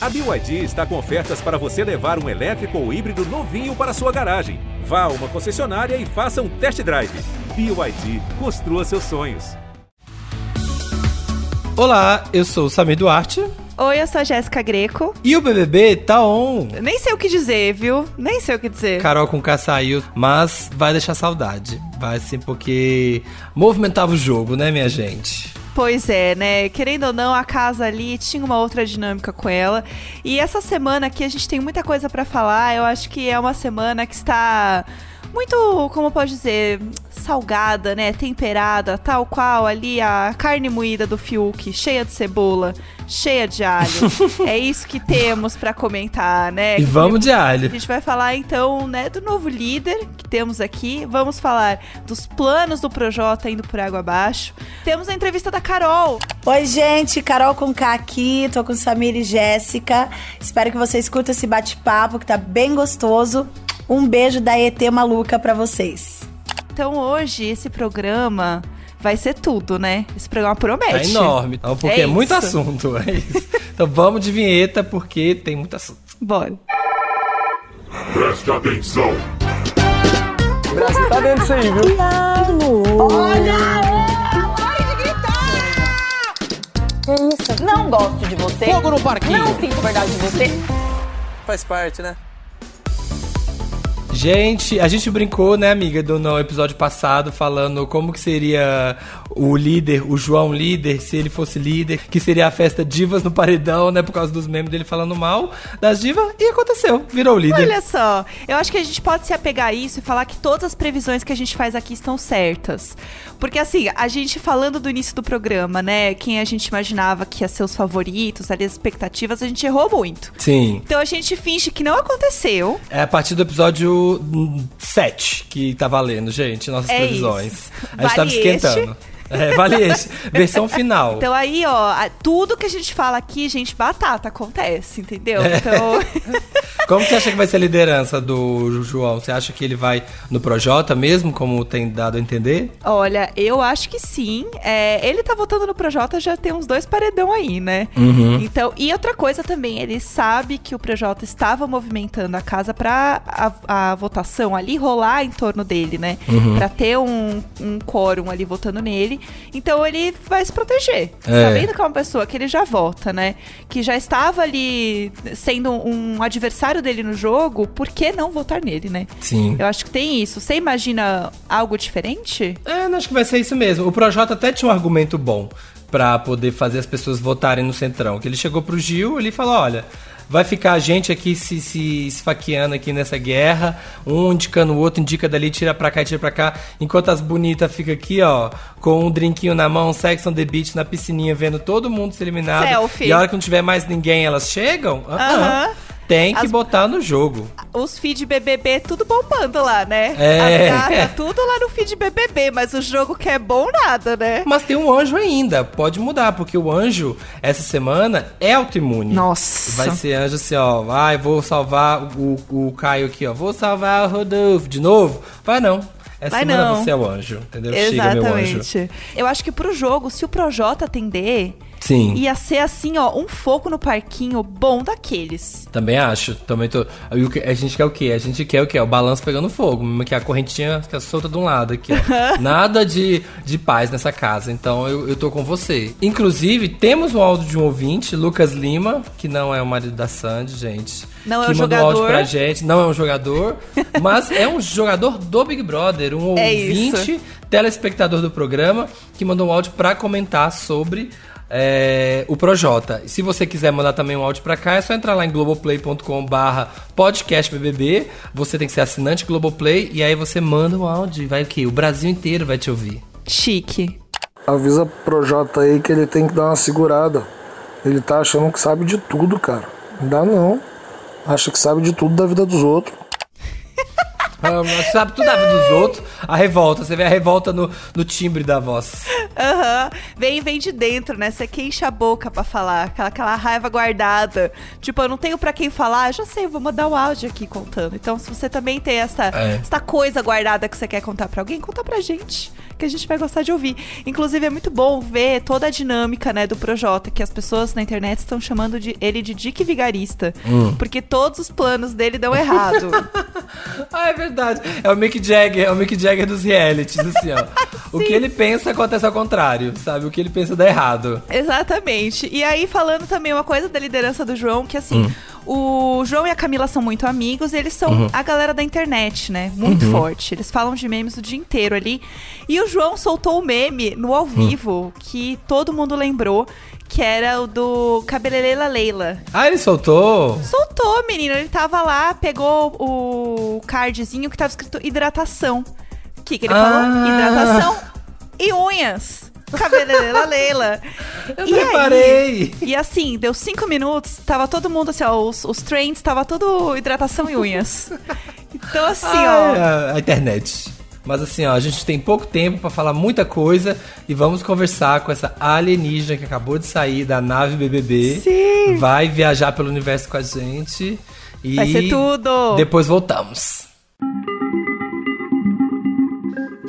A BYD está com ofertas para você levar um elétrico ou híbrido novinho para sua garagem. Vá a uma concessionária e faça um test drive. BYD, construa seus sonhos. Olá, eu sou o Samir Duarte. Oi, eu sou a Jéssica Greco. E o BBB tá on. Nem sei o que dizer, viu? Nem sei o que dizer. Carol com K saiu, mas vai deixar saudade. Vai sim, porque movimentava o jogo, né, minha gente? Pois é, né? Querendo ou não, a casa ali tinha uma outra dinâmica com ela. E essa semana aqui a gente tem muita coisa para falar. Eu acho que é uma semana que está muito, como pode dizer, salgada, né? Temperada, tal qual ali a carne moída do Fiuk, cheia de cebola, cheia de alho. é isso que temos para comentar, né? E vamos de alho. A gente vai falar então, né, do novo líder que temos aqui. Vamos falar dos planos do Projota indo por água abaixo. Temos a entrevista da Carol. Oi, gente, Carol com K aqui, tô com Samir e Jéssica. Espero que vocês curtam esse bate-papo que tá bem gostoso. Um beijo da ET maluca para vocês. Então hoje esse programa vai ser tudo, né? Esse programa promete. É enorme, então, porque é, é muito assunto. É isso. então vamos de vinheta porque tem muito assunto. Bora. Preste atenção. O Brasil tá dentro disso aí, viu? Olha! De gritar! Que isso? Não gosto de você. Fogo no parquinho. Não sinto verdade de você. Faz parte, né? Gente, a gente brincou, né, amiga, do no episódio passado, falando como que seria o líder, o João líder, se ele fosse líder, que seria a festa Divas no Paredão, né, por causa dos memes dele falando mal das divas, e aconteceu, virou o líder. Olha só, eu acho que a gente pode se apegar a isso e falar que todas as previsões que a gente faz aqui estão certas. Porque assim, a gente falando do início do programa, né, quem a gente imaginava que ia ser os favoritos, ali as expectativas, a gente errou muito. Sim. Então a gente finge que não aconteceu. É a partir do episódio 7 que tá valendo, gente, nossas É previsões. isso. A gente tava Vale esquentando. É, vale esse. Versão final. Então aí, ó, tudo que a gente fala aqui, gente, batata, acontece, entendeu? É. Então. Como você acha que vai ser a liderança do João? Você acha que ele vai no Projota mesmo, como tem dado a entender? Olha, eu acho que sim. É, ele tá votando no Projota já tem uns dois paredão aí, né? Uhum. Então, e outra coisa também, ele sabe que o Projota estava movimentando a casa pra a, a votação ali rolar em torno dele, né? Uhum. Pra ter um, um quórum ali votando nele. Então ele vai se proteger. É. Sabendo que é uma pessoa que ele já vota, né? Que já estava ali sendo um adversário dele no jogo, por que não votar nele, né? Sim. Eu acho que tem isso. Você imagina algo diferente? É, acho que vai ser isso mesmo. O Projota até tinha um argumento bom pra poder fazer as pessoas votarem no Centrão. Que ele chegou pro Gil ele falou: olha. Vai ficar a gente aqui se, se esfaqueando aqui nessa guerra, um indicando o outro, indica dali, tira pra cá tira pra cá, enquanto as bonitas ficam aqui, ó, com um drinquinho na mão, sex on the beach, na piscininha, vendo todo mundo ser eliminado. Selfie. E a hora que não tiver mais ninguém, elas chegam? Ah, ah. Aham. Tem que As- botar no jogo. Os feed BBB tudo bombando lá, né? É. As gatas, tudo lá no feed BBB, mas o jogo que é bom nada, né? Mas tem um anjo ainda, pode mudar, porque o anjo, essa semana, é autoimune. Nossa. Vai ser anjo assim, ó. Vai, vou salvar o, o Caio aqui, ó. Vou salvar o Rodolfo de novo. Vai não. Essa semana não. você é o anjo, entendeu? Chega, meu anjo. Exatamente. Eu acho que pro jogo, se o Projota atender, Sim. ia ser assim, ó, um foco no parquinho bom daqueles. Também acho. Também tô. A gente quer o quê? A gente quer o quê? O balanço pegando fogo. mesmo Que a correntinha fica solta de um lado aqui, ó. Nada de, de paz nessa casa. Então eu, eu tô com você. Inclusive, temos um áudio de um ouvinte, Lucas Lima, que não é o marido da Sandy, gente. Não é que um mandou um áudio jogador. pra gente. Não é um jogador, mas é um jogador do Big Brother, um É ouvinte, isso. telespectador do programa, que mandou um áudio pra comentar sobre é, o Projota. E se você quiser mandar também um áudio pra cá, é só entrar lá em globoplay.com barra podcastbbb. Você tem que ser assinante Globoplay e aí você manda um áudio e vai o quê? O Brasil inteiro vai te ouvir. Chique. Avisa pro Jota aí que ele tem que dar uma segurada. Ele tá achando que sabe de tudo, cara. Não dá não. Acha que sabe de tudo da vida dos outros. Mas sabe tudo da vida dos outros. A revolta, você vê a revolta no, no timbre da voz. Aham. Vem, vem de dentro, né? Você que enche a boca pra falar. Aquela, aquela raiva guardada. Tipo, eu não tenho pra quem falar, já sei, vou mandar o áudio aqui contando. Então, se você também tem essa, É. essa coisa guardada que você quer contar pra alguém, conta pra gente. Que a gente vai gostar de ouvir. Inclusive, é muito bom ver toda a dinâmica, né, do Projota, que as pessoas na internet estão chamando de, ele de Dick Vigarista. Porque todos os planos dele dão errado. Ah, é verdade. É o Mick Jagger, é o Mick Jagger dos realities, assim, ó. o que ele pensa acontece ao contrário, sabe? O que ele pensa dá errado. Exatamente. E aí, falando também uma coisa da liderança do João, que assim, o João e a Camila são muito amigos, eles são a galera da internet, né? Muito forte. Eles falam de memes o dia inteiro ali. E o João soltou o meme no ao vivo, que todo mundo lembrou, que era o do Cabelelela Leila. Ah, ele soltou? Soltou, menino. Ele tava lá, pegou o cardzinho que tava escrito hidratação. Que, que ele Ah. falou? Hidratação e unhas. Cabelelela Leila. Eu E aí? reparei. E assim, deu cinco minutos, tava todo mundo assim, ó, os, os trends, tava tudo hidratação e unhas. Então assim, ó. Ah, a internet. Mas assim, ó, a gente tem pouco tempo pra falar muita coisa e vamos conversar com essa alienígena que acabou de sair da nave BBB. Sim. Vai viajar pelo universo com a gente. E Vai ser tudo. Depois voltamos.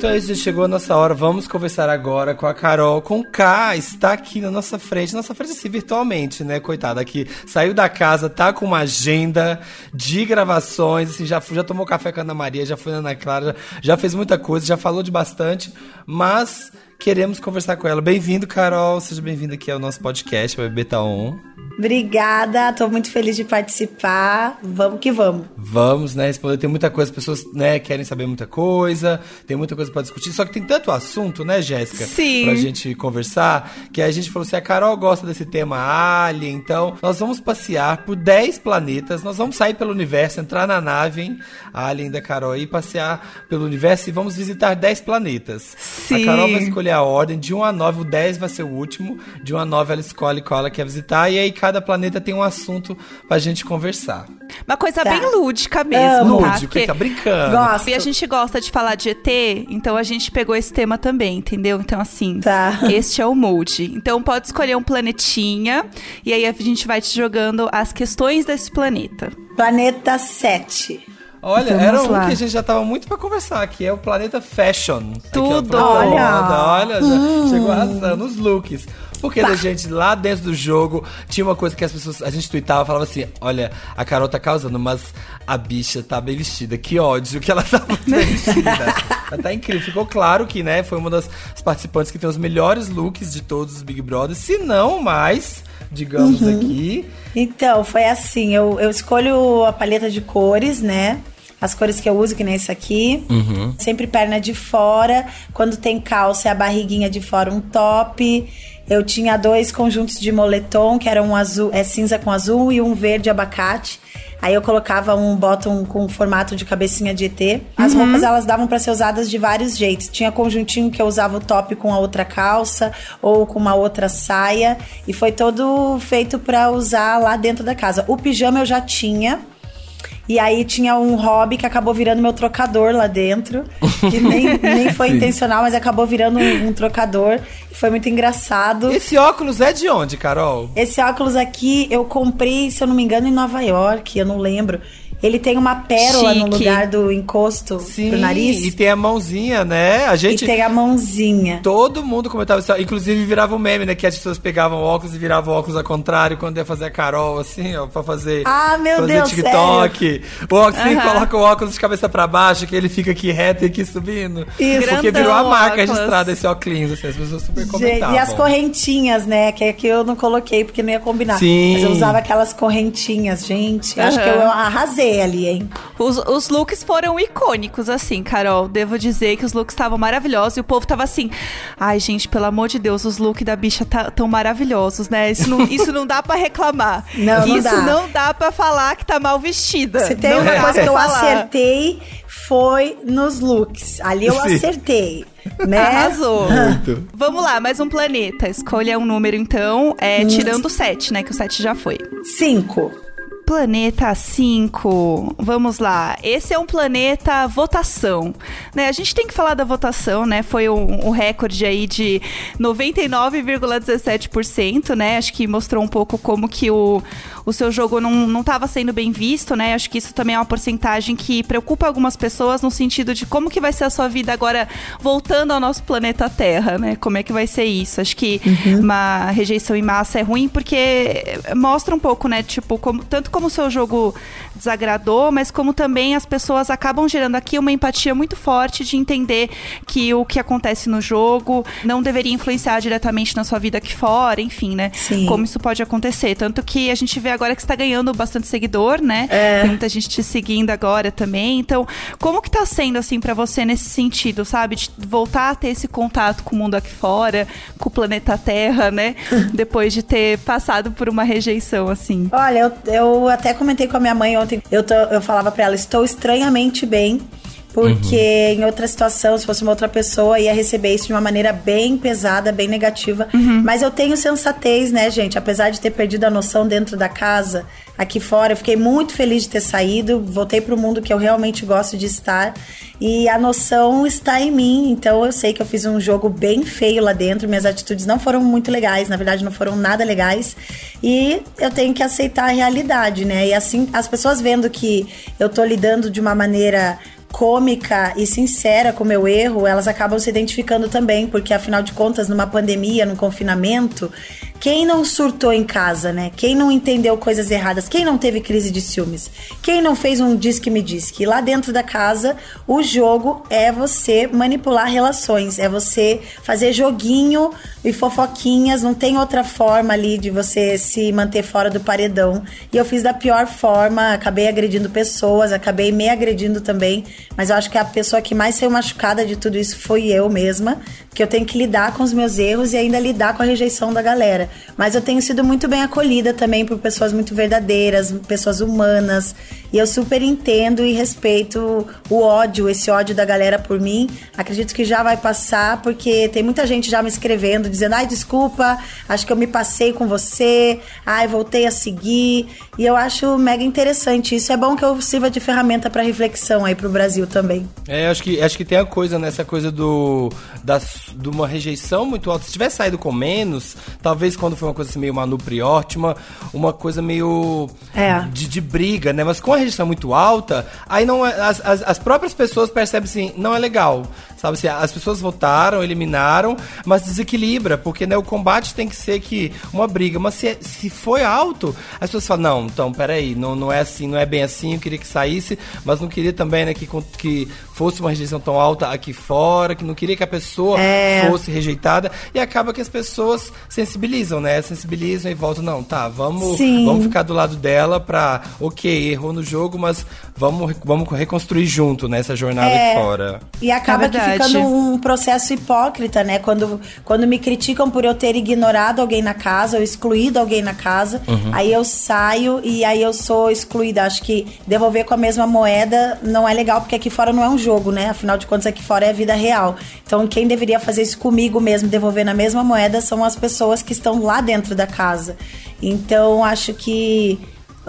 Então já chegou a nossa hora, vamos conversar agora com a Carol, com K, está aqui na nossa frente, nossa frente assim, virtualmente, né, coitada, aqui, saiu da casa, tá com uma agenda de gravações, assim, já, já tomou café com a Ana Maria, já foi na Ana Clara, já, já fez muita coisa, já falou de bastante, mas queremos conversar com ela. Bem-vindo, Carol, seja bem-vindo aqui ao nosso podcast, Bebê Tá On. Obrigada, tô muito feliz de participar. Vamos que vamos. Vamos, né, responder. Tem muita coisa, as pessoas, né, querem saber muita coisa, tem muita coisa pra discutir. Só que tem tanto assunto, né, Jéssica? Sim. Pra gente conversar, que a gente falou assim: a Carol gosta desse tema Alien, então nós vamos passear por 10 planetas, nós vamos sair pelo universo, entrar na nave, hein, a Alien da Carol aí, passear pelo universo e vamos visitar 10 planetas. Sim. A Carol vai escolher a ordem, de 1 a 9, o 10 vai ser o último, de 1 a 9 ela escolhe qual ela quer visitar, e aí cada planeta tem um assunto pra gente conversar. Uma coisa Tá. bem lúdica mesmo, Amo. tá? Porque- tá brincando. Gosto. E a gente gosta de falar de ET, então a gente pegou esse tema também, entendeu? Então, assim, Tá. este é o molde. Então, pode escolher um planetinha, e aí a gente vai te jogando as questões desse planeta. Planeta 7. Olha, Vamos era um lá. que a gente já tava muito pra conversar, que é o Planeta Fashion. Aqui, ó, Tudo. pra Olha. olha, já chegou arrasando os looks. Porque a gente, lá dentro do jogo, tinha uma coisa que as pessoas, a gente tweetava, falava assim, olha, a Carol tá causando, mas a bicha tá bem vestida. Que ódio que ela tá muito bem vestida. ela tá incrível. Ficou claro que, né, foi uma das participantes que tem os melhores looks de todos os Big Brothers, se não mais, digamos aqui. Então, foi assim, eu, eu escolho a paleta de cores, né? As cores que eu uso, que nem esse aqui. Sempre perna de fora. Quando tem calça, é a barriguinha de fora, um top. Eu tinha dois conjuntos de moletom, que era um azul, é cinza com azul e um verde abacate. Aí eu colocava um bottom com formato de cabecinha de ET. As roupas elas davam pra ser usadas de vários jeitos. Tinha conjuntinho que eu usava o top com a outra calça ou com uma outra saia e foi todo feito pra usar lá dentro da casa. O pijama eu já tinha. E aí tinha um hobby que acabou virando meu trocador lá dentro. Que nem, nem foi intencional, mas acabou virando um, um trocador. E foi muito engraçado. Esse óculos é de onde, Carol? Esse óculos aqui eu comprei, se eu não me engano, em Nova York, eu não lembro. Ele tem uma pérola no Chique. lugar do encosto pro nariz. e tem a mãozinha, né? A E gente... tem a mãozinha. Todo mundo comentava isso, inclusive virava um meme, né? Que as pessoas pegavam o óculos e viravam o óculos ao contrário quando ia fazer a Carol, assim, ó, pra fazer, Ah, meu fazer Deus, TikTok. O óculos, Aham. coloca o óculos de cabeça pra baixo, que ele fica aqui reto e aqui subindo. Isso. Porque Grandão virou a marca óculos. registrada esse óculos, assim, as pessoas super Gente, comentavam. e as correntinhas, né? Que aqui eu não coloquei porque não ia combinar. Sim. Mas eu usava aquelas correntinhas, gente. eu Acho que eu arrasei ali, hein? Os, os looks foram icônicos, assim, Carol. Devo dizer que os looks estavam maravilhosos e o povo tava assim. Ai, gente, pelo amor de Deus, os looks da bicha tá, tão maravilhosos, né? Isso não, isso não dá pra reclamar. Não, não isso dá. não dá pra falar que tá mal vestida. Se tem Não uma coisa que eu falar. acertei, foi nos looks. Ali eu Sim. acertei. Né? Arrasou. Muito. Vamos lá, mais um planeta. Escolha um número, então, é, tirando o 7, né? Que o 7 já foi. Cinco. Planeta 5. Vamos lá. Esse é um planeta votação. Né? A gente tem que falar da votação, né? Foi um, um recorde aí de 99,17%, né? Acho que mostrou um pouco como que o, o seu jogo não, não tava sendo bem visto, né? Acho que isso também é uma porcentagem que preocupa algumas pessoas no sentido de como que vai ser a sua vida agora voltando ao nosso planeta Terra, né? Como é que vai ser isso? Acho que uma rejeição em massa é ruim porque mostra um pouco, né? Tipo, como- tanto como o seu jogo desagradou, mas como também as pessoas acabam gerando aqui uma empatia muito forte de entender que o que acontece no jogo não deveria influenciar diretamente na sua vida aqui fora, enfim, né? Sim. Como isso pode acontecer. Tanto que a gente vê agora que está ganhando bastante seguidor, né? É. Tem muita gente te seguindo agora também. Então, como que tá sendo assim pra você nesse sentido, sabe? De voltar a ter esse contato com o mundo aqui fora, com o planeta Terra, né? Depois de ter passado por uma rejeição assim. Olha, eu, eu até comentei com a minha mãe ontem. Eu, tô- eu falava pra ela, estou estranhamente bem. Porque em outra situação, se fosse uma outra pessoa, ia receber isso de uma maneira bem pesada, bem negativa. Mas eu tenho sensatez, né, gente? Apesar de ter perdido a noção dentro da casa, aqui fora, eu fiquei muito feliz de ter saído. Voltei pro mundo que eu realmente gosto de estar. E a noção está em mim. Então eu sei que eu fiz um jogo bem feio lá dentro. Minhas atitudes não foram muito legais, na verdade, não foram nada legais. E eu tenho que aceitar a realidade, né? E assim, as pessoas vendo que eu tô lidando de uma maneira cômica e sincera com o meu erro, elas acabam se identificando também, porque afinal de contas, numa pandemia, num confinamento, quem não surtou em casa, né? Quem não entendeu coisas erradas? Quem não teve crise de ciúmes? Quem não fez um diz que me diz que lá dentro da casa o jogo é você manipular relações, é você fazer joguinho e fofoquinhas, não tem outra forma ali de você se manter fora do paredão. E eu fiz da pior forma, acabei agredindo pessoas, acabei me agredindo também, mas eu acho que a pessoa que mais saiu machucada de tudo isso foi eu mesma, que eu tenho que lidar com os meus erros e ainda lidar com a rejeição da galera. Mas eu tenho sido muito bem acolhida também por pessoas muito verdadeiras, pessoas humanas, e eu super entendo e respeito o ódio, esse ódio da galera por mim. Acredito que já vai passar, porque tem muita gente já me escrevendo, dizendo: ai, desculpa, acho que eu me passei com você, ai, voltei a seguir. E eu acho mega interessante. Isso é bom que eu sirva de ferramenta para reflexão aí pro Brasil também. É, acho que, acho que tem a coisa nessa coisa do da, de uma rejeição muito alta. Se tivesse saído com menos, talvez quando foi uma coisa assim, meio Manu Priorte, uma, uma coisa meio É. de, de briga, né? Mas com a rejeição muito alta, aí não é- as, as, as próprias pessoas percebem assim, não é legal. Sabe assim, as pessoas votaram, eliminaram, mas desequilibra, porque né, o combate tem que ser que uma briga. Mas se, se foi alto, as pessoas falam, não, então, peraí, não, não é assim, não é bem assim, eu queria que saísse, mas não queria também né, que, que fosse uma rejeição tão alta aqui fora, que não queria que a pessoa É. fosse rejeitada, e acaba que as pessoas sensibilizam, né? Sensibilizam e voltam, não, tá, vamos, Sim. vamos ficar do lado dela pra, ok, errou no jogo, mas vamos, vamos reconstruir junto nessa jornada É. aqui fora. E acaba É que verdade. ficando um processo hipócrita, né? Quando, quando me criticam por eu ter ignorado alguém na casa, ou excluído alguém na casa, aí eu saio e aí eu sou excluída. Acho que devolver com a mesma moeda não é legal, porque aqui fora não é um jogo, né? Afinal de contas, aqui fora é a vida real. Então, quem deveria fazer isso comigo mesmo, devolver na mesma moeda, são as pessoas que estão lá dentro da casa. Então, acho que.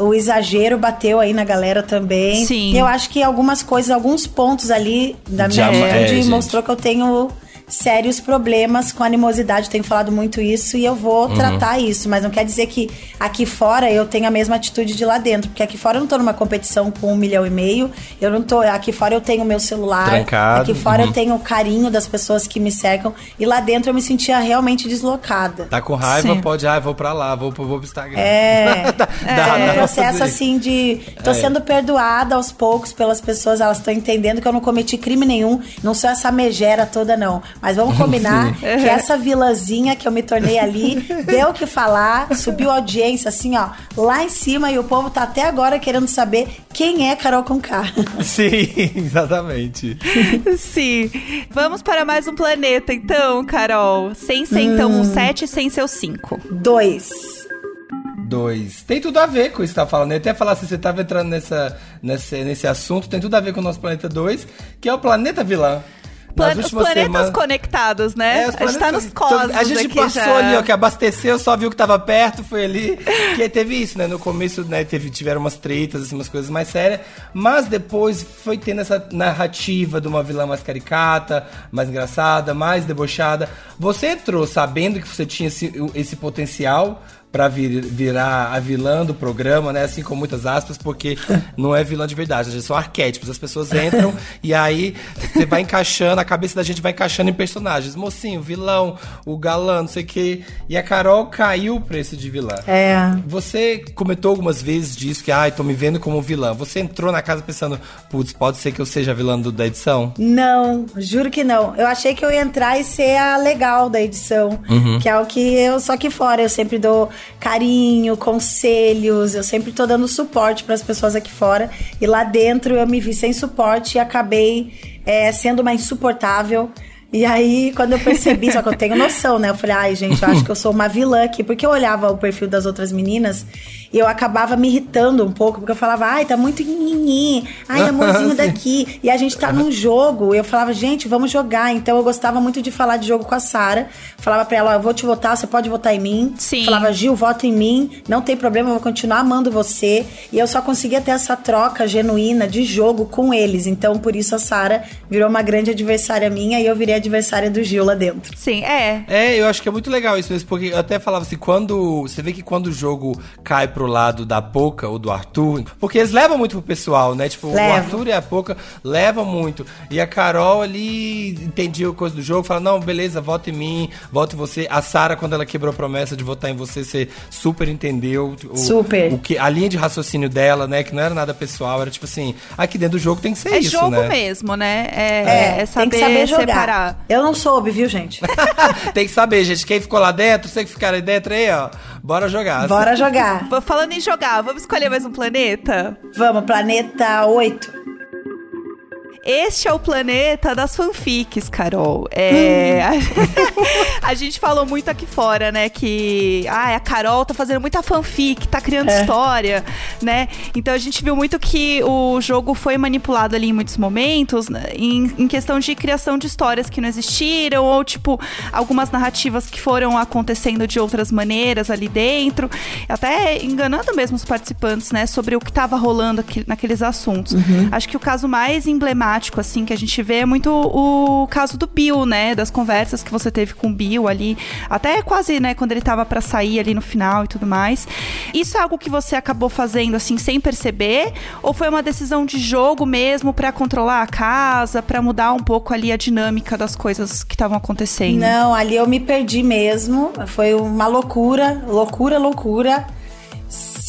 O exagero bateu aí na galera também. Sim. E eu acho que algumas coisas, alguns pontos ali da minha Já- é, mostrou que eu tenho sérios problemas com animosidade. Tenho falado muito isso e eu vou Uhum. tratar isso. Mas não quer dizer que aqui fora eu tenho a mesma atitude de lá dentro. Porque aqui fora eu não tô numa competição com um milhão e meio. Eu não tô. Aqui fora eu tenho meu celular. Trancado, Aqui fora uhum. eu tenho o carinho das pessoas que me cercam. E lá dentro eu me sentia realmente deslocada. Tá com raiva, Sim. pode, ah, vou pra lá, vou, pro- vou pro Instagram. É, Dá- é dá um pra processo assim de. Tô É. sendo perdoada aos poucos pelas pessoas, elas estão entendendo que eu não cometi crime nenhum, não sou essa megera toda, não. Mas vamos combinar que essa vilãzinha que eu me tornei ali deu o que falar, subiu a audiência assim, ó, lá em cima, e o povo tá até agora querendo saber quem é Carol Conká. Sim, exatamente. Sim. Vamos para mais um planeta, então, Carol. Sem ser, então, um 7 sem ser o 5. Dois. Dois. Tem tudo a ver com isso que você tá falando. Eu ia até falar assim, você tava entrando nessa, nesse, nesse assunto, tem tudo a ver com o nosso planeta 2, que é o planeta vilã. Plan os planetas semanas- conectados, né? É, a gente tá nos cosmos A gente passou já. ali, ó, que abasteceu, só viu que tava perto, foi ali. Que teve isso, né? No começo, né, teve, tiveram umas tretas, assim, umas coisas mais sérias. Mas depois foi tendo essa narrativa de uma vilã mais caricata, mais engraçada, mais debochada. Você entrou sabendo que você tinha esse, esse potencial pra vir- virar a vilã do programa, né? Assim com muitas aspas, porque não é vilã de verdade, a gente são arquétipos. As pessoas entram e aí você vai encaixando, a cabeça da gente vai encaixando em personagens. Mocinho, vilão, o galã, não sei o quê. E a Carol caiu pra esse de vilã. É. Você comentou algumas vezes disso, que, ai, tô me vendo como vilã. Você entrou na casa pensando, putz, pode ser que eu seja a vilã do- da edição? Não, juro que não. Eu achei que eu ia entrar e ser a legal da edição, que é o que eu só que fora eu sempre dou carinho, conselhos, eu sempre tô dando suporte para as pessoas aqui fora e lá dentro eu me vi sem suporte e acabei é, sendo uma insuportável. E aí, quando eu percebi, só que eu tenho noção, né? Eu falei, ai, gente, eu acho que eu sou uma vilã aqui. Porque eu olhava o perfil das outras meninas e eu acabava me irritando um pouco, porque eu falava, ai, tá muito nini, ai, amorzinho daqui. E a gente tá num jogo. E eu falava, gente, vamos jogar. Então eu gostava muito de falar de jogo com a Sara. Falava pra ela, ó, eu vou te votar, você pode votar em mim. Sim. Falava, Gil, vota em mim, não tem problema, eu vou continuar amando você. E eu só conseguia ter essa troca genuína de jogo com eles. Então, por isso a Sara virou uma grande adversária minha e eu virei adversária do Gil lá dentro. Sim, é. É, eu acho que é muito legal isso mesmo, porque eu até falava assim, quando. Você vê que quando o jogo cai pro lado da Poca ou do Arthur, porque eles levam muito pro pessoal, né? Tipo, o Levam. Arthur e a Poca levam muito. E a Carol ali entendia a coisa do jogo, fala, não, beleza, vota em mim, vota em você. A Sara, quando ela quebrou a promessa de votar em você, você super entendeu. O, Super. O que, a linha de raciocínio dela, né? Que não era nada pessoal, era tipo assim, aqui dentro do jogo tem que ser É isso, jogo né? mesmo, né? É, é saber, tem que saber jogar. separar. Eu não soube, viu, gente? tem que saber, gente. Quem ficou lá dentro, você que ficar aí dentro aí, ó. Bora jogar. Bora jogar. Falando em jogar, vamos escolher mais um planeta? Vamos, planeta 8. Este é o planeta das fanfics, Carol. É, a gente falou muito aqui fora, né, que ah, a Carol tá fazendo muita fanfic, tá criando É. história, né? Então a gente viu muito que o jogo foi manipulado ali em muitos momentos, né, em, em questão de criação de histórias que não existiram, ou tipo, algumas narrativas que foram acontecendo de outras maneiras ali dentro, até enganando mesmo os participantes, né, sobre o que tava rolando aqui- naqueles assuntos. Acho que o caso mais emblemático, assim, que a gente vê é muito o caso do Bill, né? Das conversas que você teve com o Bill ali, até quase, né, quando ele tava pra sair ali no final e tudo mais. Isso é algo que você acabou fazendo, assim, sem perceber? Ou foi uma decisão de jogo mesmo pra controlar a casa, pra mudar um pouco ali a dinâmica das coisas que estavam acontecendo? Não, ali eu me perdi mesmo. Foi uma loucura, loucura, loucura.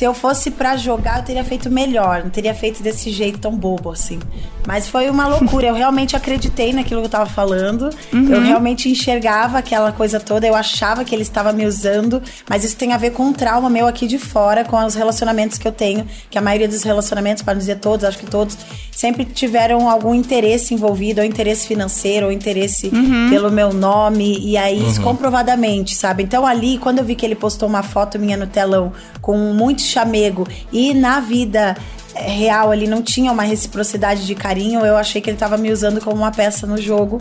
Se eu fosse pra jogar, eu teria feito melhor. Não teria feito desse jeito tão bobo assim. Mas foi uma loucura. Eu realmente acreditei naquilo que eu tava falando. Eu realmente enxergava aquela coisa toda. Eu achava que ele estava me usando. Mas isso tem a ver com um trauma meu aqui de fora, com os relacionamentos que eu tenho. Que a maioria dos relacionamentos, para não dizer todos, acho que todos, sempre tiveram algum interesse envolvido, ou interesse financeiro, ou interesse pelo meu nome. E aí, isso comprovadamente, sabe? Então ali, quando eu vi que ele postou uma foto minha no telão com muito chamego e na vida eh, real ali não tinha uma reciprocidade de carinho, eu achei que ele tava me usando como uma peça no jogo.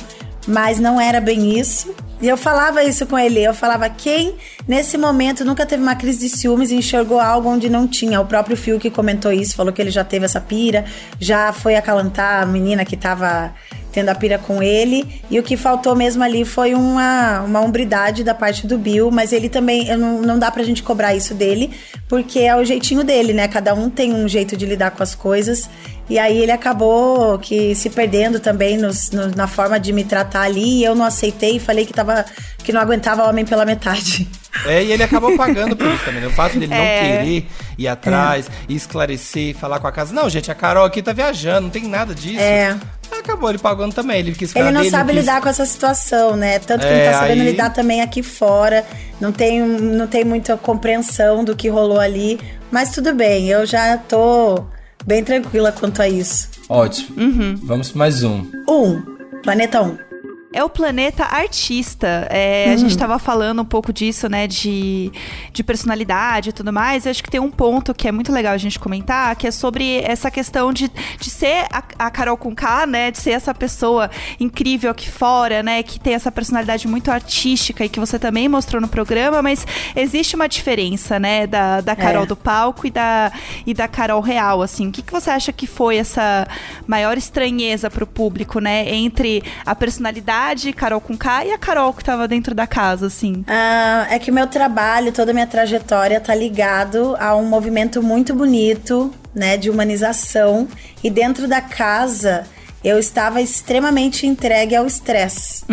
Mas não era bem isso. E eu falava isso com ele. Eu falava, quem nesse momento nunca teve uma crise de ciúmes e enxergou algo onde não tinha? O próprio Phil que comentou isso, falou que ele já teve essa pira, já foi acalantar a menina que tava tendo a pira com ele. E o que faltou mesmo ali foi uma, uma hombridade da parte do Bill, mas ele também, não, não dá pra gente cobrar isso dele, porque é o jeitinho dele, né? Cada um tem um jeito de lidar com as coisas. E aí ele acabou que se perdendo também nos- no- na forma de me tratar ali. E eu não aceitei e falei que, tava, que não aguentava homem pela metade. É, e ele acabou pagando por isso também, né? O fato dele É. não querer ir atrás, e esclarecer, falar com a casa. Não, gente, a Carol aqui tá viajando, não tem nada disso. É. Acabou ele pagando também. Ele quis Ele não dele, sabe quis- lidar com essa situação, né? Tanto que É, não tá sabendo aí- lidar também aqui fora. Não tem, não tem muita compreensão do que rolou ali. Mas tudo bem, eu já tô bem tranquila quanto a isso. Ótimo. Vamos pra mais um. Um, planeta 1. É o planeta artista. É, A gente tava falando um pouco disso, né? De, de personalidade e tudo mais. Eu acho que tem um ponto que é muito legal a gente comentar, que é sobre essa questão de, de ser a, a Carol com K, né? De ser essa pessoa incrível aqui fora, né? Que tem essa personalidade muito artística e que você também mostrou no programa, mas existe uma diferença, né? Da, da Carol É. do palco e da, e da Carol real, assim. O que, que você acha que foi essa maior estranheza pro público, né? Entre a personalidade Jade, Carol com K e a Carol que tava dentro da casa, assim? Ah, é que o meu trabalho, toda a minha trajetória tá ligado a um movimento muito bonito, né, de humanização. E dentro da casa, eu estava extremamente entregue ao estresse.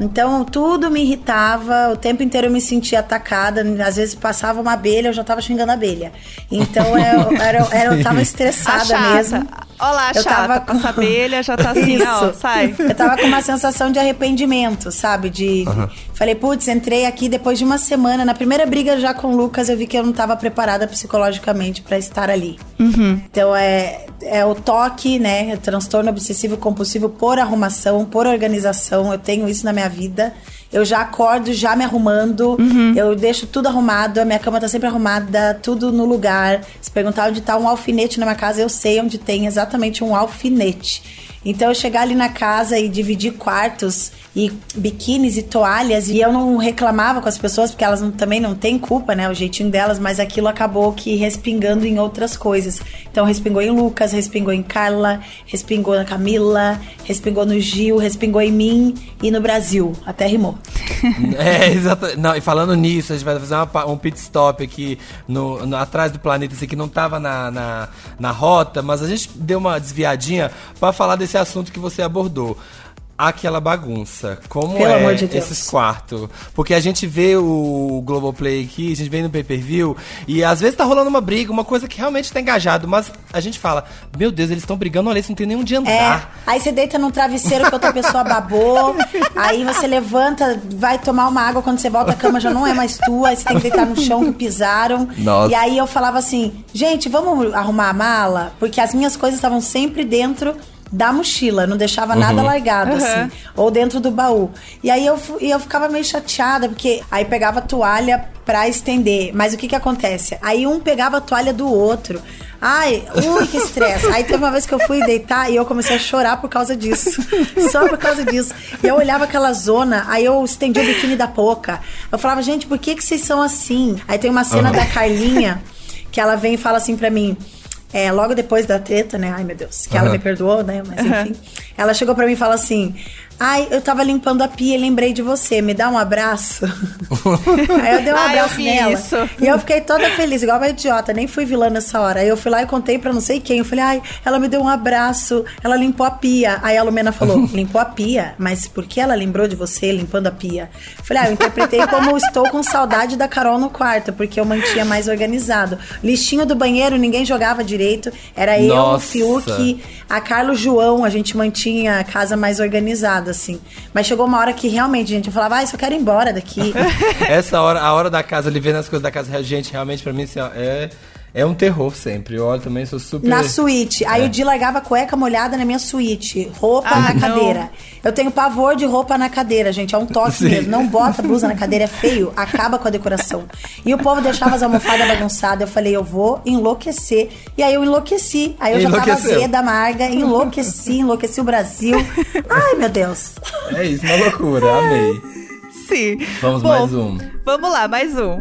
Então, tudo me irritava, o tempo inteiro eu me sentia atacada. Às vezes passava uma abelha, eu já tava xingando a abelha. Então, eu, era, era- eu tava A estressada chata. mesmo. Olha lá, a Eu chata, tava com essa abelha, já tá assim, Isso. ó, sai. Eu tava com uma sensação de arrependimento, sabe? De. Falei, putz, entrei aqui depois de uma semana. Na primeira briga já com o Lucas, eu vi que eu não tava preparada psicologicamente pra estar ali. Então é, é o toque, né? É transtorno obsessivo compulsivo por arrumação, por organização. Eu tenho isso na minha vida. Eu já acordo já me arrumando, eu deixo tudo arrumado, a minha cama tá sempre arrumada, tudo no lugar. Se perguntar onde tá um alfinete na minha casa, eu sei onde tem exatamente um alfinete. Então eu chegar ali na casa e dividir quartos e biquínis e toalhas e eu não reclamava com as pessoas porque elas não- também não têm culpa, né, o jeitinho delas, mas aquilo acabou que respingando em outras coisas. Então respingou em Lucas, respingou em Carla, respingou na Camila, respingou no Gil, respingou em mim e no Brasil. Até rimou. É, exatamente. Não, e falando nisso, a gente vai fazer uma um pit stop aqui no, no- atrás do planeta, esse não tava na, na, na rota, mas a gente deu uma desviadinha pra falar desse assunto que você abordou. Aquela bagunça. Como Pelo é de esses quartos? Porque a gente vê o Globoplay aqui, a gente vê no pay-per-view, e às vezes tá rolando uma briga, uma coisa que realmente tá engajado, mas a gente fala, meu Deus, eles estão brigando, olha, isso não tem nem onde É, andar. aí você deita num travesseiro que outra pessoa babou, aí você levanta, vai tomar uma água, quando você volta a cama já não é mais tua, aí você tem que deitar no chão que pisaram. Nossa. E aí eu falava assim, gente, vamos arrumar a mala? Porque as minhas coisas estavam sempre dentro da mochila, não deixava nada largado, Uhum. assim, ou dentro do baú. E aí eu, e eu ficava meio chateada, porque aí pegava a toalha pra estender. Mas o que que acontece? Aí um pegava a toalha do outro. Ai, ui, que estresse. Aí teve uma vez que eu fui deitar e eu comecei a chorar por causa disso. Só por causa disso. E eu olhava aquela zona, aí eu estendi o biquíni da Poca. Eu falava, gente, por que que vocês são assim? Aí tem uma cena da Carlinha que ela vem e fala assim pra mim. É, logo depois da treta, né? Ai, meu Deus, que ela me perdoou, né? Mas enfim. Ela chegou pra mim e falou assim: Ai, eu tava limpando a pia e lembrei de você, me dá um abraço. Aí eu dei um Ai, abraço nela. isso. E eu fiquei toda feliz, igual uma idiota, nem fui vilã nessa hora. Aí eu fui lá e contei pra não sei quem. Eu falei, ai, ela me deu um abraço, ela limpou a pia. Aí a Lumena falou, limpou a pia? Mas por que ela lembrou de você limpando a pia? Eu falei, ah, eu interpretei como estou com saudade da Carol no quarto, porque eu mantinha mais organizado. Listinho do banheiro, ninguém jogava direito. Era eu, o Nossa. Fiuk, a Carlos João, a gente mantinha a casa mais organizada, assim. Mas chegou uma hora que realmente, gente, eu falava, ai, só quero ir embora daqui. Essa hora, a hora da casa, ele vendo as coisas da casa, gente, realmente pra mim assim, ó, é, é um terror sempre. Eu olho também, sou super. Na suíte. Aí o Di largava a cueca molhada na minha suíte. Roupa Ah, na não. cadeira. Eu tenho pavor de roupa na cadeira, gente. É um toque Sim. mesmo. Não bota blusa na cadeira, é feio. Acaba com a decoração. E o povo deixava as almofadas bagunçadas. Eu falei, eu vou enlouquecer. E aí eu enlouqueci. Aí eu já tava Enlouqueceu. azeda, amarga. Enlouqueci, enlouqueci o Brasil. Ai, meu Deus. É isso, uma loucura, amei. Sim. Vamos Bom, mais um. Vamos lá, mais um.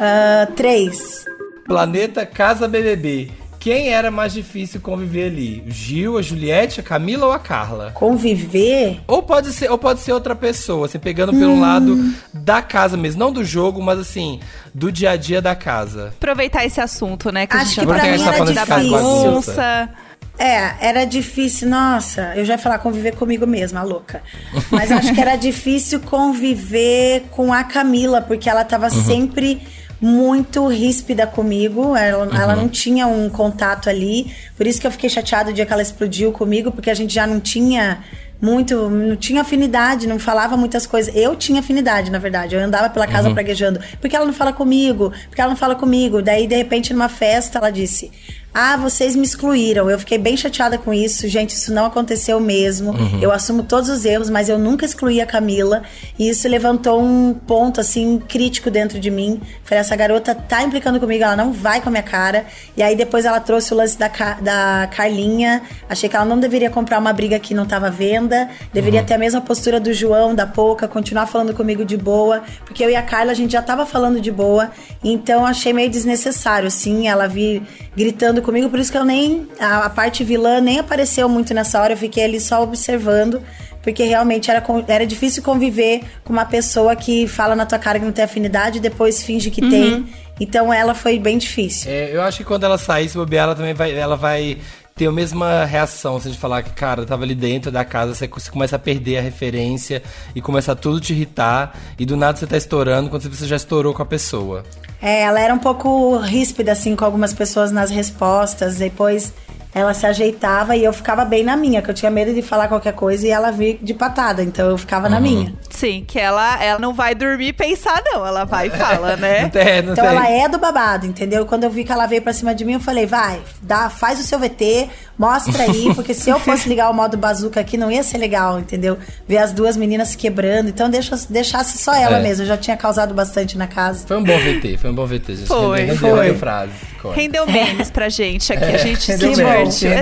Ah, três. Planeta Casa BBB. Quem era mais difícil conviver ali? O Gil, a Juliette, a Camila ou a Carla? Conviver. Ou pode ser, ou pode ser outra pessoa, assim, pegando Hum. pelo lado da casa mesmo, não do jogo, mas assim, do dia a dia da casa. Aproveitar esse assunto, né? Que a Acho gente que já pra tá mim falando era da difícil. bagunça. É, era difícil, nossa, eu já ia falar conviver comigo mesma, a louca. Mas acho que era difícil conviver com a Camila, porque ela tava sempre muito ríspida comigo, ela, ela não tinha um contato ali, por isso que eu fiquei chateada o dia que ela explodiu comigo, porque a gente já não tinha muito, não tinha afinidade, não falava muitas coisas. Eu tinha afinidade, na verdade. Eu andava pela casa praguejando. Por que ela não fala comigo? Por que ela não fala comigo? Daí, de repente, numa festa, ela disse: Ah, vocês me excluíram. Eu fiquei bem chateada com isso. Gente, isso não aconteceu mesmo. Eu assumo todos os erros, mas eu nunca excluí a Camila. E isso levantou um ponto, assim, crítico dentro de mim. Falei, essa garota tá implicando comigo, ela não vai com a minha cara. E aí depois ela trouxe o lance da, da Carlinha. Achei que ela não deveria comprar uma briga que não tava à venda. Deveria ter a mesma postura do João, da Poca, continuar falando comigo de boa. Porque eu e a Carla, a gente já tava falando de boa. Então achei meio desnecessário, assim, ela vir gritando comigo. Por isso que eu nem. A, a parte vilã nem apareceu muito nessa hora. Eu fiquei ali só observando. porque realmente era, era difícil conviver com uma pessoa que fala na tua cara que não tem afinidade e depois finge que tem. Então ela foi bem difícil. É, eu acho que quando ela sair, se bobear, ela também vai, ela vai ter a mesma reação. A gente falar que, cara, eu tava ali dentro da casa, você, você começa a perder a referência e começa a tudo te irritar. E do nada você tá estourando quando você já estourou com a pessoa. É, ela era um pouco ríspida, assim, com algumas pessoas nas respostas. Depois ela se ajeitava e eu ficava bem na minha, que eu tinha medo de falar qualquer coisa e ela vir de patada. Então eu ficava na minha. Sim, que ela, ela não vai dormir e pensar, não. Ela vai e fala, né? Não tem, não Então tem. ela é do babado, entendeu? Quando eu vi que ela veio pra cima de mim, eu falei, vai, dá, faz o seu VT, mostra aí, porque se eu fosse ligar o modo bazuca aqui, não ia ser legal, entendeu? Ver as duas meninas se quebrando. Então deixa, deixasse só ela É. mesmo, eu já tinha causado bastante na casa. Foi um bom VT, foi um bom VT, gente. Foi, rendeu, foi. rendeu frase. Rendeu memes pra gente aqui. A gente se Rendeu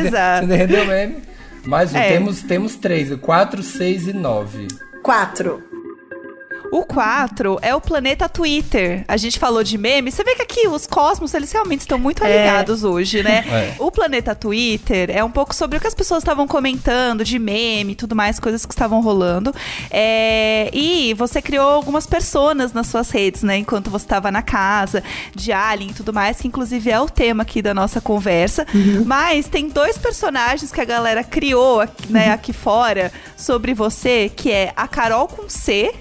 Exato. Rendeu meme. Mais um, É. temos, temos três, o 4, 6 e 9. Quatro. O 4 é o planeta Twitter. A gente falou de meme. Você vê que aqui os cosmos, eles realmente estão muito É. ligados hoje, né? É. O planeta Twitter é um pouco sobre o que as pessoas estavam comentando de meme e tudo mais, coisas que estavam rolando. É, E você criou algumas personas nas suas redes, né? Enquanto você estava na casa, de Alien e tudo mais, que inclusive é o tema aqui da nossa conversa. Mas tem dois personagens que a galera criou aqui, né, aqui fora sobre você, que é a Carol com C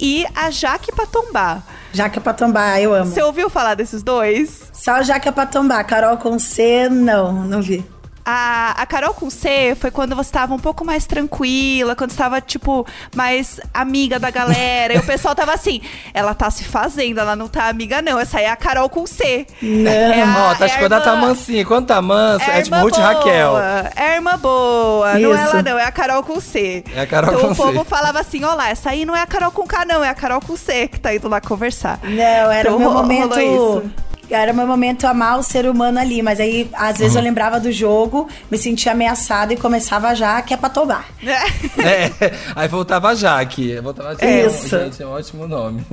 e a Jaque Patombá. Jaca pra tombar, eu amo. Você ouviu falar desses dois? Só Jaca pra tombar. Carol com C, não, não vi. A, a Carol com C foi quando você estava um pouco mais tranquila, quando estava, tipo, mais amiga da galera. e o pessoal tava assim, ela tá se fazendo, ela não tá amiga, não. Essa aí é a Carol com C. Não. É a- Ó, tá é a quando ela tá mansinha. Quando tá mansa, É é, tipo Ruth e Raquel. É a irmã boa. Não é Isso. ela, não. É a Carol com C. É a Carol então com o povo C. falava assim: ó lá, essa aí não é a Carol com K, não. É a Carol com C que tá indo lá conversar. Não, era Então, o meu momento. Era o meu momento amar o ser humano ali, mas aí às vezes eu lembrava do jogo, me sentia ameaçada e começava já que é pra tomar. É, aí voltava a Jaque. Voltava Jaque. Isso. Gente, é um ótimo nome.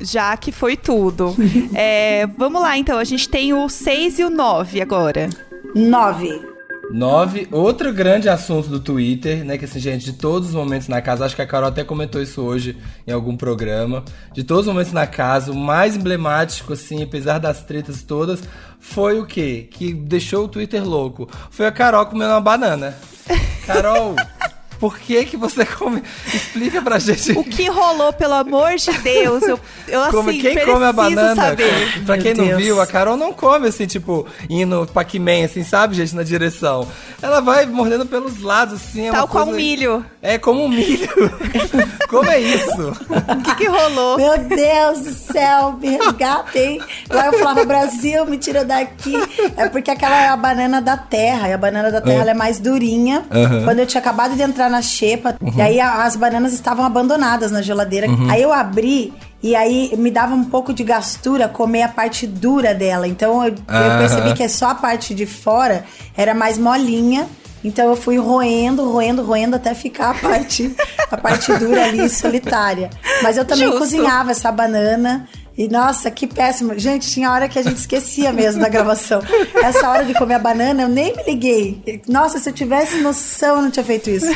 Já que foi tudo. É, vamos lá, então. A gente tem o 6 e o 9 agora. Nove. 9, outro grande assunto do Twitter, né? Que assim, gente, de todos os momentos na casa, acho que a Carol até comentou isso hoje em algum programa. De todos os momentos na casa, o mais emblemático, assim, apesar das tretas todas, foi o quê? Que deixou o Twitter louco. Foi a Carol comendo uma banana. Carol, por que que você come? Explica pra gente. O que rolou, pelo amor de Deus? Eu, eu assim, Come- quem come a banana, saber. pra quem Meu não Deus. viu, a Carol não come assim, tipo, indo Pac-Man, assim, sabe, gente, na direção. Ela vai mordendo pelos lados, assim. É Tal uma qual coisa... milho. É como um milho. como é isso? O que, que rolou? Meu Deus do céu, me resgatem. Lá eu falava, Brasil, me tira daqui. É porque aquela é a banana da terra. E a banana da terra ela é mais durinha. Aham. Quando eu tinha acabado de entrar na xepa, e aí a- as bananas estavam abandonadas na geladeira. Aí eu abri. E aí me dava um pouco de gastura comer a parte dura dela. Então eu, eu percebi que é só a parte de fora era mais molinha. Então eu fui roendo, roendo, roendo até ficar a parte, a parte dura ali, solitária. Mas eu também Justo. cozinhava essa banana. E nossa, que péssimo. Gente, tinha hora que a gente esquecia mesmo da gravação. Essa hora de comer a banana, eu nem me liguei. Nossa, se eu tivesse noção, eu não tinha feito isso.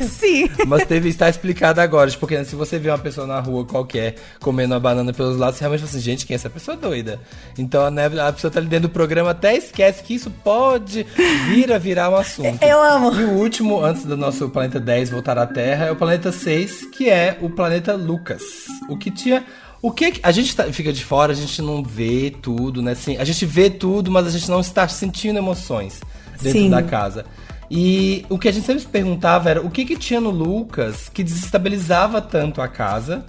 Sim. Mas teve, está explicado agora, porque né, se você vê uma pessoa na rua qualquer comendo uma banana pelos lados, você realmente fala assim, gente, quem é essa pessoa doida? Então, né, a pessoa tá ali dentro do programa, até esquece que isso pode vir a virar um assunto. Eu amo. E o último, antes do nosso planeta 10 voltar à Terra, é o planeta 6, que é o planeta Lucas. O que tinha. O que que- a gente tá- fica de fora, a gente não vê tudo, né? Assim, a gente vê tudo, mas a gente não está sentindo emoções dentro Sim. da casa. E o que a gente sempre se perguntava era o que que tinha no Lucas que desestabilizava tanto a casa.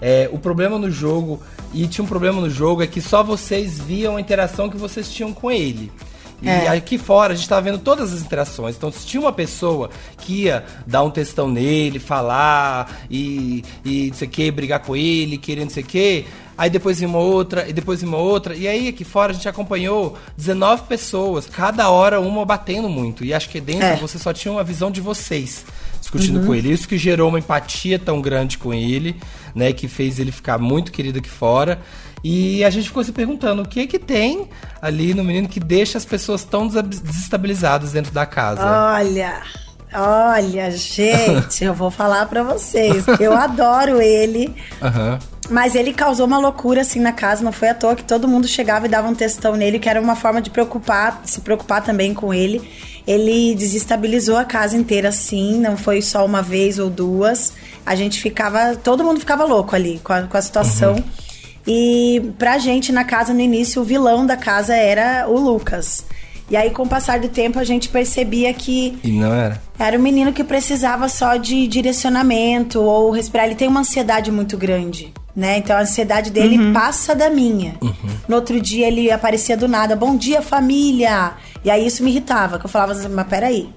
É, o problema no jogo, e tinha um problema no jogo, é que só vocês viam a interação que vocês tinham com ele. E É. aqui fora a gente tava vendo todas as interações. Então, se tinha uma pessoa que ia dar um textão nele, falar e, e não sei o que, brigar com ele, querer não sei o que, aí depois uma outra, e depois uma outra. E aí aqui fora a gente acompanhou 19 pessoas, cada hora uma batendo muito. E acho que dentro É. você só tinha uma visão de vocês discutindo com ele. Isso que gerou uma empatia tão grande com ele, né? Que fez ele ficar muito querido aqui fora. E a gente ficou se perguntando o que é que tem ali no menino que deixa as pessoas tão desestabilizadas dentro da casa. Olha, Olha, gente, eu vou falar pra vocês. Eu adoro ele. Aham. Mas ele causou uma loucura assim na casa, não foi à toa que todo mundo chegava e dava um textão nele, que era uma forma de preocupar, se preocupar também com ele. Ele desestabilizou a casa inteira assim, não foi só uma vez ou duas. A gente ficava, todo mundo ficava louco ali com a, com a situação. E pra gente na casa no início, o vilão da casa era o Lucas. E aí, com o passar do tempo, a gente percebia que E não era? era um menino que precisava só de direcionamento ou respirar. Ele tem uma ansiedade muito grande, né? Então a ansiedade dele passa da minha. No outro dia ele aparecia do nada: Bom dia, família! E aí isso me irritava, que eu falava assim: Mas peraí.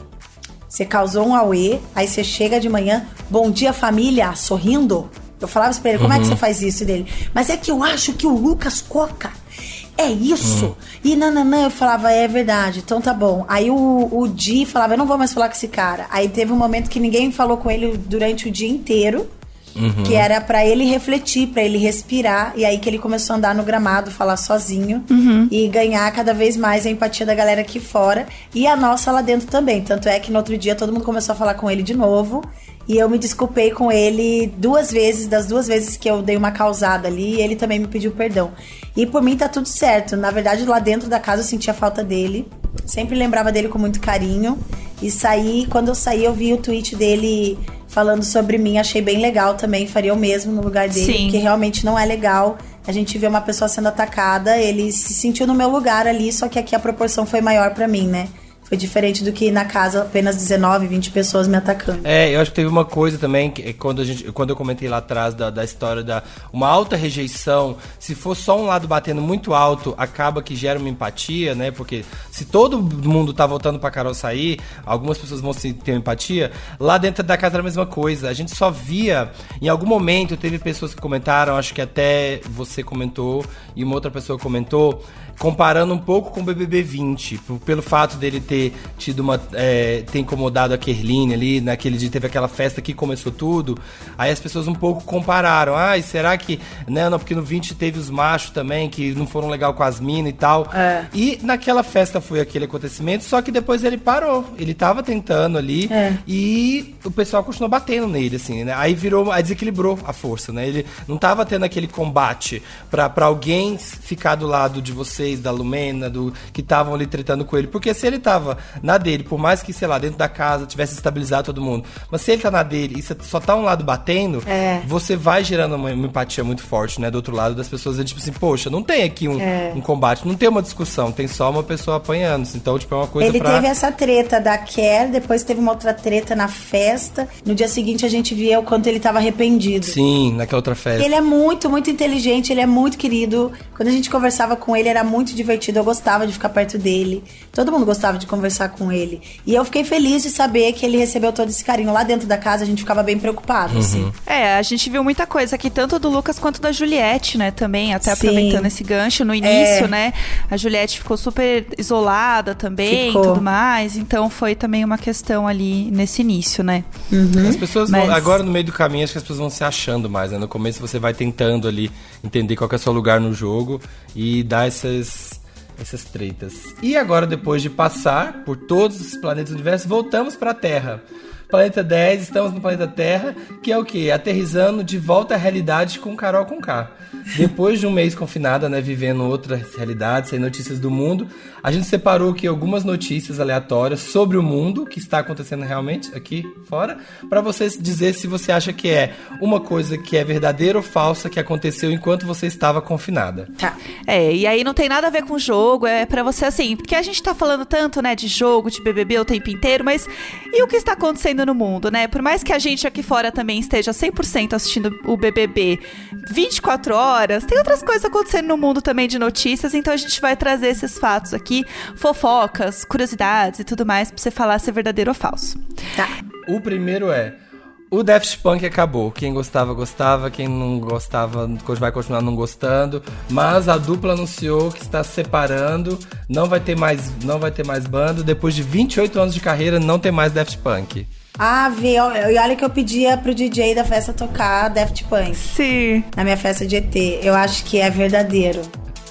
Você causou um auê, aí você chega de manhã, bom dia família, sorrindo. Eu falava isso pra ele, como é que você faz isso E dele? Mas é que eu acho que o Lucas Coca é isso. E nananã, eu falava, é verdade, então tá bom. Aí o, o Di falava, eu não vou mais falar com esse cara. Aí teve um momento que ninguém falou com ele durante o dia inteiro. Que era pra ele refletir, pra ele respirar. E aí que ele começou a andar no gramado, falar sozinho. E ganhar cada vez mais a empatia da galera aqui fora. E a nossa lá dentro também. Tanto é que no outro dia todo mundo começou a falar com ele de novo. E eu me desculpei com ele duas vezes, das duas vezes que eu dei uma causada ali, e ele também me pediu perdão. E por mim tá tudo certo. Na verdade, lá dentro da casa eu sentia falta dele. Sempre lembrava dele com muito carinho. E saí, quando eu saí, eu vi o tweet dele falando sobre mim, achei bem legal também, faria o mesmo no lugar dele, Sim. porque realmente não é legal a gente ver uma pessoa sendo atacada, ele se sentiu no meu lugar ali, só que aqui a proporção foi maior pra mim, né? Foi diferente do que na casa apenas 19, 20 pessoas me atacando. É, eu acho que teve uma coisa também, que é quando, a gente, quando eu comentei lá atrás da, da história da uma alta rejeição, se for só um lado batendo muito alto, acaba que gera uma empatia, né? Porque se todo mundo tá voltando pra Carol sair, algumas pessoas vão ter empatia. Lá dentro da casa era a mesma coisa. A gente só via, em algum momento, teve pessoas que comentaram, acho que até você comentou e uma outra pessoa comentou, comparando um pouco com o BBB 20, p- pelo fato dele ter tido uma. É, ter incomodado a Kerline ali, naquele dia teve aquela festa que começou tudo. Aí as pessoas um pouco compararam. Ai, será que. Né, não, porque no 20 teve os machos também, que não foram legal com as minas e tal. É. E naquela festa foi aquele acontecimento, só que depois ele parou. Ele tava tentando ali É. e o pessoal continuou batendo nele, assim, né? Aí virou, aí desequilibrou a força, né? Ele não tava tendo aquele combate pra, pra alguém ficar do lado de vocês, da Lumena, do que estavam ali tretando com ele. Porque se ele tava na dele, por mais que, sei lá, dentro da casa tivesse estabilizado todo mundo, mas se ele tá na dele e só tá um lado batendo, É. você vai gerando uma, uma empatia muito forte, né? Do outro lado das pessoas, é tipo assim, poxa, não tem aqui um, É. um combate, não tem uma discussão, tem só uma pessoa apanhando. Então, tipo, é uma coisa Ele pra... teve essa treta da Care, depois teve uma outra treta na festa. No dia seguinte a gente via o quanto ele tava arrependido. Sim, naquela outra festa. Ele é muito, muito inteligente, ele é muito querido. Quando a gente conversava com ele, era muito divertido. Eu gostava de ficar perto dele. Todo mundo gostava de conversar com ele. E eu fiquei feliz de saber que ele recebeu todo esse carinho. Lá dentro da casa, a gente ficava bem preocupado, assim. É, a gente viu muita coisa aqui, tanto do Lucas quanto da Juliette, né? Também, até Sim. aproveitando esse gancho no início, É. né? A Juliette ficou super isolada também e Ficou. tudo mais. Então foi também uma questão ali nesse início, né? As pessoas Mas- vão, agora no meio do caminho, acho que as pessoas vão se achando mais, né? No começo você vai tentando ali entender qual que é o seu lugar no jogo e dar essas, essas tretas. E agora, depois de passar por todos os planetas do universo, voltamos pra Terra. Planeta 10, estamos no planeta Terra, que é o quê? Aterrizando de volta à realidade com Carol com K. Depois de um mês confinada, né, vivendo outras realidades, sem notícias do mundo, a gente separou aqui algumas notícias aleatórias sobre o mundo que está acontecendo realmente aqui fora, para você dizer se você acha que é uma coisa que é verdadeira ou falsa que aconteceu enquanto você estava confinada. Tá. É, e aí não tem nada a ver com jogo, é pra você assim, porque a gente tá falando tanto, né, de jogo, de BBB o tempo inteiro, mas e o que está acontecendo no mundo, né? Por mais que a gente aqui fora também esteja 100% assistindo o BBB 24 horas, tem outras coisas acontecendo no mundo também de notícias, então a gente vai trazer esses fatos aqui, fofocas, curiosidades e tudo mais, pra você falar se é verdadeiro ou falso. Tá. O primeiro é. O Daft Punk acabou. Quem gostava, gostava. Quem não gostava, vai continuar não gostando. Mas a dupla anunciou que está se separando. Não vai ter mais, não vai ter mais banda. Depois de 28 anos de carreira, não tem mais Daft Punk. Ah, vê, ó, e olha que eu pedia pro DJ da festa tocar Daft Punk Sim. na minha festa de ET. Eu acho que é verdadeiro.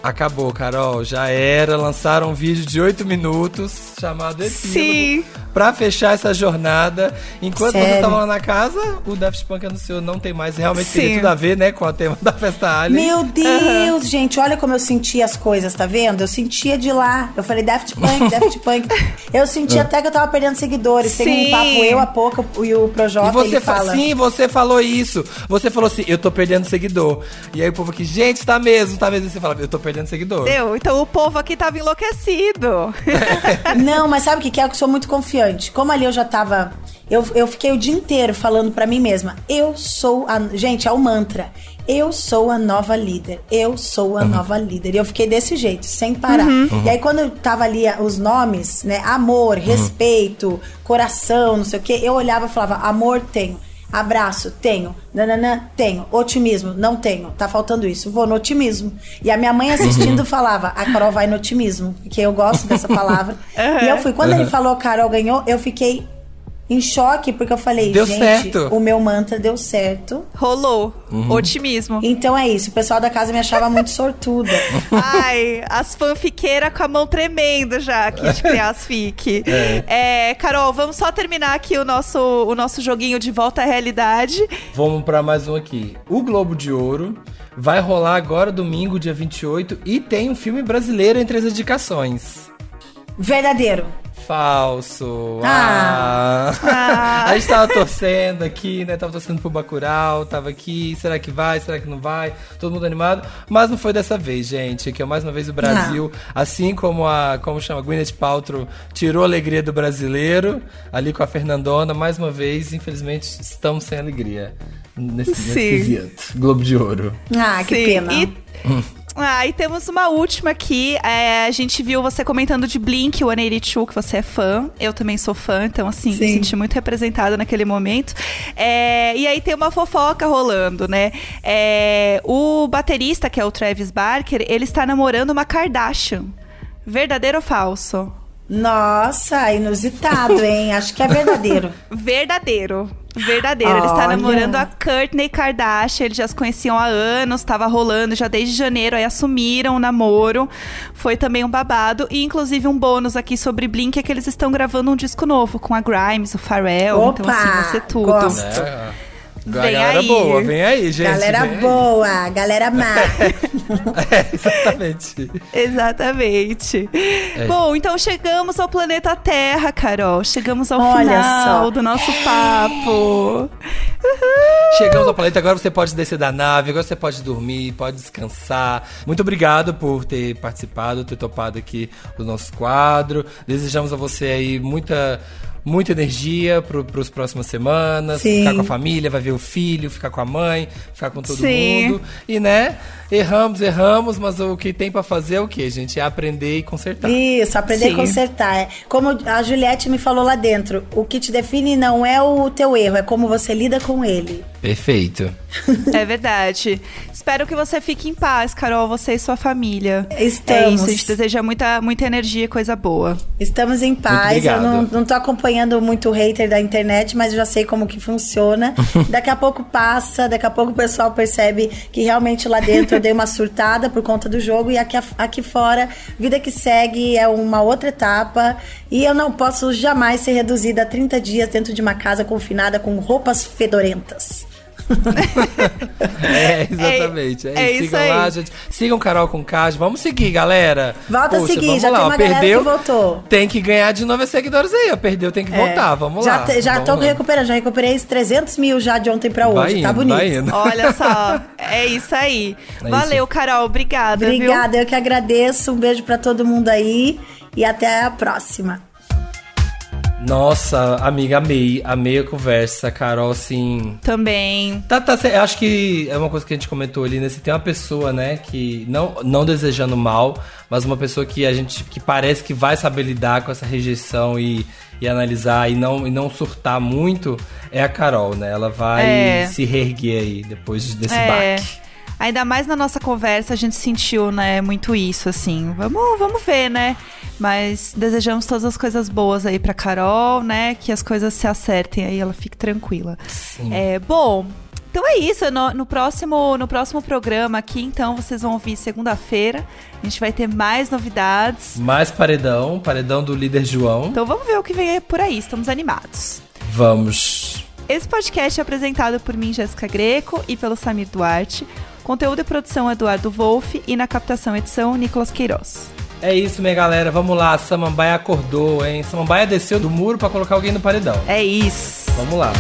Acabou, Carol. Já era. Lançaram um vídeo de 8 minutos chamado Sim. Pra fechar essa jornada. Enquanto Sério? vocês estavam lá na casa, o Daft Punk anunciou não tem mais. Realmente Sim. teria tudo a ver, né, com o tema da festa Alien. Meu Deus, gente, olha como eu sentia as coisas, tá vendo? Eu sentia de lá. Eu falei Daft Punk, Daft Punk. Eu senti até que eu tava perdendo seguidores. Tem Sim. um papo eu, a Pouca e o Projota, E você fala. Sim, você falou isso. Você falou assim, eu tô perdendo seguidor. E aí o povo aqui, gente, tá mesmo, tá mesmo. E você fala, eu tô perdendo seguidor. Deu, então o povo aqui tava enlouquecido. Não, mas sabe o que que é? Eu sou muito confiante. Como ali eu já tava. Eu, eu fiquei o dia inteiro falando pra mim mesma. Eu sou a. Gente, é o mantra. Eu sou a nova líder. Eu sou a nova líder. E eu fiquei desse jeito, sem parar. E aí, quando eu tava ali os nomes, né? Amor, respeito, coração, não sei o quê, eu olhava e falava: amor, tenho. Abraço, tenho. Nananã, tenho. Otimismo, não tenho. Tá faltando isso. Vou no otimismo. E a minha mãe assistindo falava: a Carol vai no otimismo. Porque eu gosto dessa palavra. E eu fui. Quando ele falou Carol ganhou, eu fiquei em choque, porque eu falei: Deu gente, certo. o meu mantra deu certo. Rolou. Uhum. Otimismo. Então é isso. O pessoal da casa me achava muito sortuda. Ai, as fanfiqueiras com a mão tremendo já aqui de criar as fic. É, Carol, vamos só terminar aqui o nosso, o nosso joguinho de volta à realidade. Vamos pra mais um aqui. O Globo de Ouro vai rolar agora domingo, dia 28, e tem um filme brasileiro entre as indicações. Verdadeiro. Falso. Ah. Ah. A gente tava torcendo aqui, né? Tava torcendo pro Bacurau, tava aqui. Será que vai? Será que não vai? Todo mundo animado. Mas não foi dessa vez, gente. Que é mais uma vez o Brasil, assim como a, como chama, Gwyneth Paltrow, tirou a alegria do brasileiro, ali com a Fernandona. Mais uma vez, infelizmente, estamos sem alegria. Nesse, nesse Sim. quesito. Globo de Ouro. Ah, que Sim, pena. E... Ah, e temos uma última aqui. É, a gente viu você comentando de Blink, o 182, que você é fã. Eu também sou fã, então, assim, me Sim. senti muito representada naquele momento. É, e aí tem uma fofoca rolando, né? É, o baterista, que é o Travis Barker, ele está namorando uma Kardashian. Verdadeiro ou falso? Nossa, inusitado, hein? Acho que é verdadeiro. Verdadeiro. Verdadeiro. Ele está namorando a Kourtney Kardashian. Eles já se conheciam há anos, estava rolando já desde janeiro. Aí assumiram o namoro. Foi também um babado. E inclusive um bônus aqui sobre Blink é que eles estão gravando um disco novo com a Grimes, o Pharrell. então, assim, vai ser tudo. gosto. É, Vem galera aí. boa, vem aí, gente. Galera vem aí. boa, galera má. É, exatamente. Exatamente. É. Bom, então chegamos ao planeta Terra, Carol. Chegamos ao Olha final só. do nosso papo. Chegamos ao planeta, agora você pode descer da nave, agora você pode dormir, pode descansar. Muito obrigado por ter participado, ter topado aqui o nosso quadro. Desejamos a você aí muita. Muita energia para as próximas semanas. Sim. Ficar com a família, vai ver o filho, ficar com a mãe, ficar com todo Sim. mundo. E né, erramos, erramos, mas o que tem para fazer é o que, gente? É aprender e consertar. Isso, aprender Sim. a consertar. É Como a Juliette me falou lá dentro, o que te define não é o teu erro, é como você lida com ele. Perfeito. É verdade. Espero que você fique em paz, Carol, você e sua família. É Estamos. isso, a gente deseja muita, muita energia e coisa boa. Estamos em paz. Eu obrigado. não, não tô acompanhando muito o hater da internet, mas eu já sei como que funciona. daqui a pouco passa, daqui a pouco o pessoal percebe que realmente lá dentro eu dei uma surtada por conta do jogo e aqui, aqui fora, vida que segue é uma outra etapa e eu não posso jamais ser reduzida a 30 dias dentro de uma casa confinada com roupas fedorentas. É, exatamente. É, É isso. isso Sigam aí. lá, gente. Sigam Carol com Cage. Vamos seguir, galera. Volta a seguir, já lá. tem uma galera Perdeu, que voltou. Tem que ganhar de novo os seguidores aí. ó. Perdeu, tem que voltar. Vamos É. já lá. já vamos tô lá. recuperando, já recuperei os 300 mil já de ontem pra hoje. Vai tá indo, bonito. vai indo. Olha só, é isso aí. É Valeu, Carol, obrigada. viu? Obrigada, eu que agradeço. Um beijo pra todo mundo aí e até a próxima. Nossa, amiga, amei. Amei a conversa. Carol, assim. Também. Tá, tá, acho que é uma coisa que a gente comentou ali, né? Se tem uma pessoa, né, que não, não desejando mal, mas uma pessoa que a gente que parece que vai saber lidar com essa rejeição e, e analisar e não, e não surtar muito, é a Carol, né? Ela vai É. se reerguer aí depois desse É. baque. Ainda mais na nossa conversa, a gente sentiu, né, muito isso, assim. Vamos, vamos ver, né? Mas desejamos todas as coisas boas aí pra Carol, né? Que as coisas se acertem aí, ela fique tranquila. Sim. É, bom, Então é isso, no, no próximo, no próximo programa aqui, então, vocês vão ouvir segunda-feira. A gente vai ter mais novidades. Mais paredão, paredão do líder João. Então vamos ver o que vem por aí, estamos animados. Vamos. Esse podcast é apresentado por mim, Jéssica Greco, e pelo Samir Duarte. Conteúdo e produção Eduardo Wolff e na captação edição Nicolas Queiroz. É isso, minha galera. Vamos lá. Samambaia acordou, hein? Samambaia desceu do muro pra colocar alguém no paredão. É isso. Vamos lá.